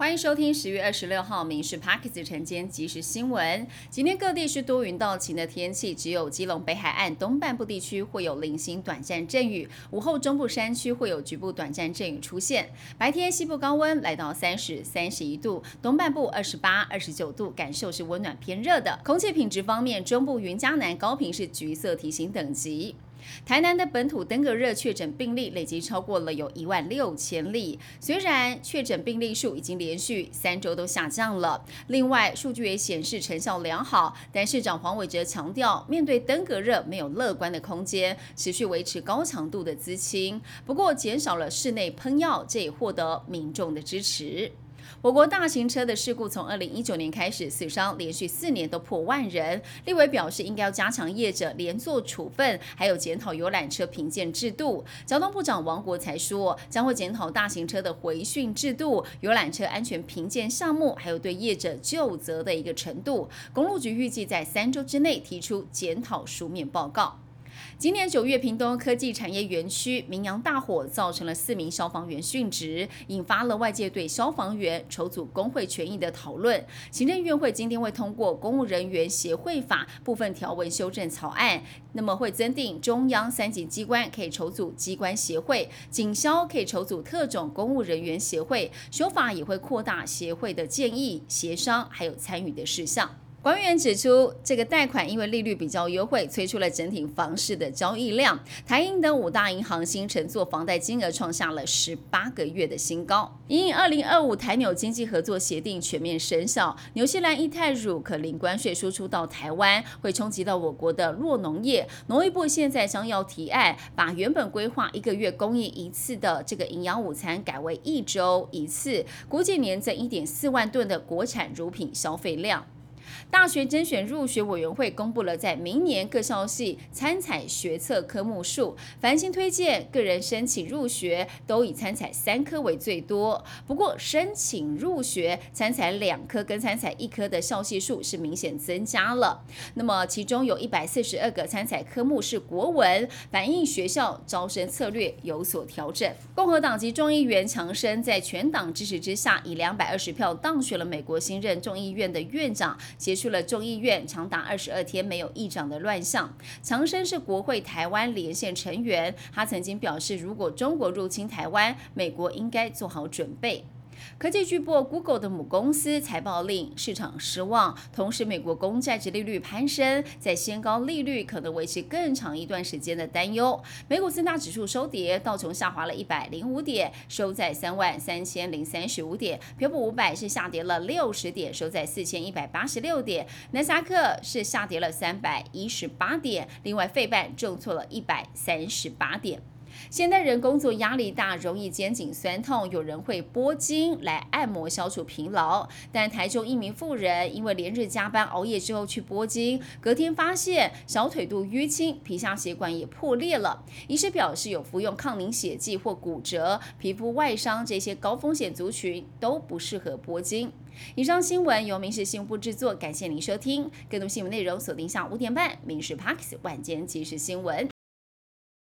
欢迎收听十月二十六号《民事 p a k e s 晨间即时新闻。今天各地是多云到晴的天气，只有基隆北海岸东半部地区会有零星短暂阵雨，午后中部山区会有局部短暂阵雨出现。白天西部高温来到三十三十一度，东半部二十八、二十九度，感受是温暖偏热的。空气品质方面，中部云嘉南高频是橘色提醒等级。台南的本土登革热确诊病例累计超过了有一万六千例，虽然确诊病例数已经连续三周都下降了，另外数据也显示成效良好，但市长黄伟哲强调，面对登革热没有乐观的空间，持续维持高强度的资清，不过减少了室内喷药，这也获得民众的支持。我国大型车的事故从二零一九年开始，死伤连续四年都破万人。立委表示，应该要加强业者连坐处分，还有检讨游览车评鉴制度。交通部长王国才说，将会检讨大型车的回训制度、游览车安全评鉴项目，还有对业者就责的一个程度。公路局预计在三周之内提出检讨书面报告。今年九月，屏东科技产业园区明阳大火，造成了四名消防员殉职，引发了外界对消防员筹组工会权益的讨论。行政院会今天会通过《公务人员协会法》部分条文修正草案，那么会增订中央三级机关可以筹组机关协会，警消可以筹组特种公务人员协会。修法也会扩大协会的建议、协商还有参与的事项。官员指出，这个贷款因为利率比较优惠，催出了整体房市的交易量。台银等五大银行新乘坐房贷金额创下了十八个月的新高。因二零二五台纽经济合作协定全面生效，纽西兰一泰乳可零关税输出到台湾，会冲击到我国的弱农业。农业部现在将要提案，把原本规划一个月供应一次的这个营养午餐改为一周一次，估计年增一点四万吨的国产乳品消费量。大学甄选入学委员会公布了在明年各校系参采学测科目数，繁星推荐个人申请入学都以参采三科为最多。不过申请入学参采两科跟参采一科的校系数是明显增加了。那么其中有一百四十二个参采科目是国文，反映学校招生策略有所调整。共和党籍众议员强生在全党支持之下，以两百二十票当选了美国新任众议院的院长。结束了众议院长达二十二天没有议长的乱象。强生是国会台湾连线成员，他曾经表示，如果中国入侵台湾，美国应该做好准备。科技巨擘 Google 的母公司财报令市场失望，同时美国公债值利率攀升，在先高利率可能维持更长一段时间的担忧。美股三大指数收跌，道琼下滑了一百零五点，收在三万三千零三十五点；标普五百是下跌了六十点，收在四千一百八十六点；纳斯达克是下跌了三百一十八点，另外费半重挫了一百三十八点。现代人工作压力大，容易肩颈酸痛，有人会拨筋来按摩消除疲劳。但台中一名妇人因为连日加班熬夜之后去拨筋，隔天发现小腿肚淤青，皮下血管也破裂了。医师表示，有服用抗凝血剂或骨折、皮肤外伤这些高风险族群都不适合拨筋。以上新闻由民事新闻部制作，感谢您收听。更多新闻内容锁定下午五点半《民事 Parks 晚间即时新闻》。